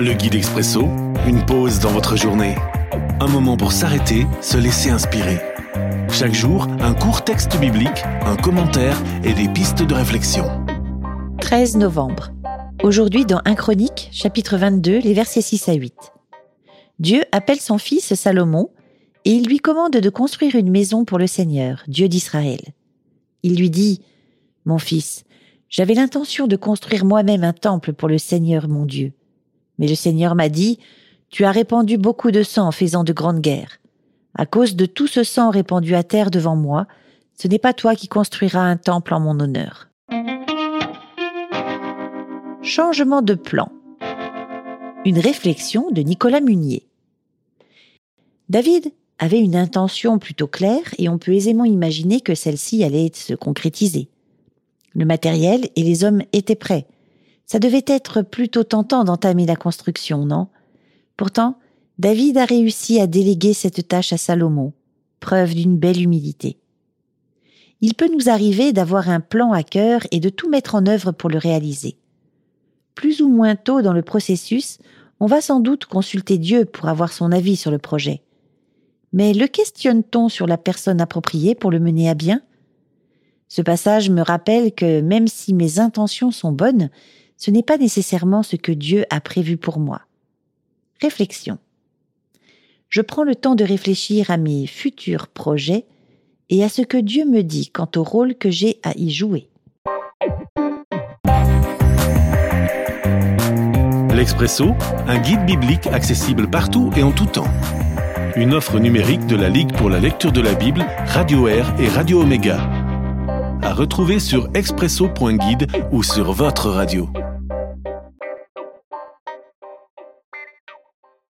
Le guide expresso, une pause dans votre journée. Un moment pour s'arrêter, se laisser inspirer. Chaque jour, un court texte biblique, un commentaire et des pistes de réflexion. 13 novembre. Aujourd'hui dans 1 Chronique, chapitre 22, les versets 6 à 8. Dieu appelle son fils Salomon et il lui commande de construire une maison pour le Seigneur, Dieu d'Israël. Il lui dit, Mon fils, j'avais l'intention de construire moi-même un temple pour le Seigneur mon Dieu. Mais le Seigneur m'a dit, Tu as répandu beaucoup de sang en faisant de grandes guerres. À cause de tout ce sang répandu à terre devant moi, ce n'est pas toi qui construiras un temple en mon honneur. Changement de plan. Une réflexion de Nicolas Munier. David avait une intention plutôt claire et on peut aisément imaginer que celle-ci allait se concrétiser. Le matériel et les hommes étaient prêts. Ça devait être plutôt tentant d'entamer la construction, non? Pourtant, David a réussi à déléguer cette tâche à Salomon, preuve d'une belle humilité. Il peut nous arriver d'avoir un plan à cœur et de tout mettre en œuvre pour le réaliser. Plus ou moins tôt dans le processus, on va sans doute consulter Dieu pour avoir son avis sur le projet. Mais le questionne-t-on sur la personne appropriée pour le mener à bien? Ce passage me rappelle que même si mes intentions sont bonnes, ce n'est pas nécessairement ce que Dieu a prévu pour moi. Réflexion. Je prends le temps de réfléchir à mes futurs projets et à ce que Dieu me dit quant au rôle que j'ai à y jouer. L'Expresso, un guide biblique accessible partout et en tout temps une offre numérique de la Ligue pour la lecture de la Bible, Radio Air et Radio Omega. À retrouver sur expresso.guide ou sur votre radio.